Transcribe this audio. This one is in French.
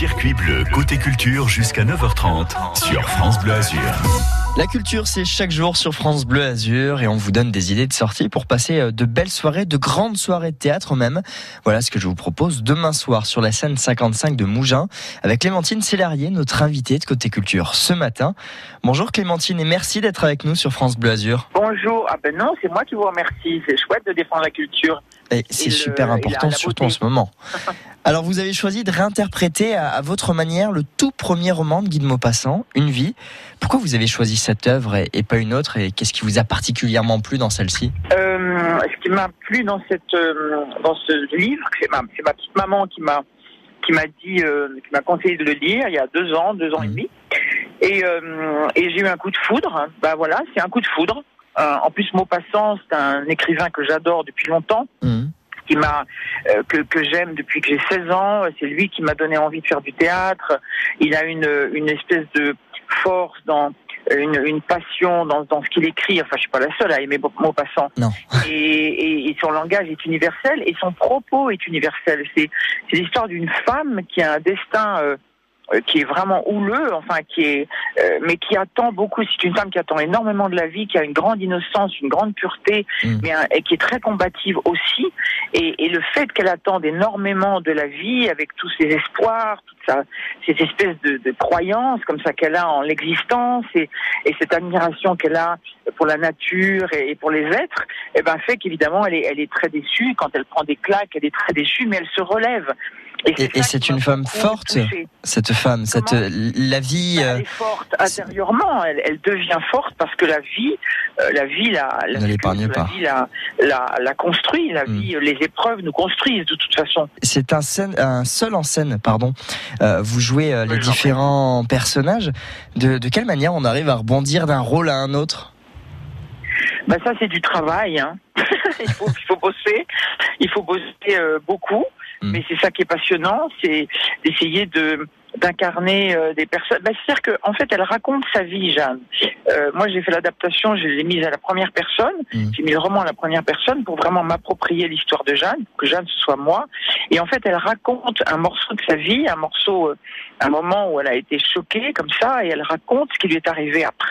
circuit bleu côté culture jusqu'à 9h30 sur France Bleu Azur. La culture, c'est chaque jour sur France Bleu Azur et on vous donne des idées de sortie pour passer euh, de belles soirées, de grandes soirées de théâtre même. Voilà ce que je vous propose demain soir sur la scène 55 de Mougins avec Clémentine Célarier, notre invitée de Côté Culture ce matin. Bonjour Clémentine et merci d'être avec nous sur France Bleu Azur. Bonjour. Ah ben non, c'est moi qui vous remercie. C'est chouette de défendre la culture. Et c'est le- super et la- important, la surtout en ce moment. Alors, vous avez choisi de réinterpréter à, à votre manière le tout premier roman de Guy de Maupassant, Une vie. Pourquoi vous avez choisi cette œuvre et, et pas une autre Et qu'est-ce qui vous a particulièrement plu dans celle-ci? Euh, ce qui m'a plu dans cette euh, dans ce livre, c'est ma, petite maman qui m'a qui m'a dit euh, qui m'a conseillé de le lire il y a deux ans, deux ans et Mhm. demi. Et, euh, et j'ai eu un coup de foudre. Bah voilà, c'est un coup de foudre. En plus, Maupassant, c'est un écrivain que j'adore depuis longtemps. Mhm. Qui m'a euh, que, que j'aime depuis que j'ai 16 ans. C'est lui qui m'a donné envie de faire du théâtre. Il a une, une espèce de force dans une, une passion dans, dans ce qu'il écrit. Enfin, je suis pas la seule à aimer Maupassant. Non. Et, et, et son langage est universel et son propos est universel. C'est l'histoire d'une femme qui a un destin euh, qui est vraiment houleux, enfin qui est, euh, mais qui attend beaucoup. C'est une femme qui attend énormément de la vie, qui a une grande innocence, une grande pureté, Mm. mais un- et qui est très combative aussi. Et, et le fait qu'elle attende énormément de la vie, avec tous ses espoirs, toute sa, cette espèce de, de croyance comme ça qu'elle a en l'existence et, et cette admiration qu'elle a pour la nature et, et pour les êtres, eh ben fait qu'évidemment elle est, elle est très déçue. Quand elle prend des claques, elle est très déçue, mais elle se relève. Et- c'est une femme forte. Cette femme, cette Comment euh, la vie. Ben, euh, Elle est forte intérieurement, elle, elle devient forte parce que la vie, euh, la vie la, la Ne l'épargne sculpte, pas. La vie la, la, la construit, la Mm. vie, les épreuves nous construisent de toute façon. c'est un, scène, un seul en scène, pardon. Euh, vous jouez euh, les Oui, différents personnages. De, de quelle manière on arrive à rebondir d'un rôle à un autre? Ben ça c'est du travail. Hein. il, faut, il faut bosser, il faut bosser euh, beaucoup, Mm. mais c'est ça qui est passionnant, c'est d'essayer de d'incarner euh, des personnes. Ben, C'est-à-dire qu'en en fait, elle raconte sa vie, Jeanne. Euh, moi, j'ai fait l'adaptation, je l'ai mise à la première personne. Mm. J'ai mis le roman à la première personne pour vraiment m'approprier l'histoire de Jeanne, pour que Jeanne ce soit moi. Et en fait, elle raconte un morceau de sa vie, un morceau, euh, un moment où elle a été choquée comme ça, et elle raconte ce qui lui est arrivé après.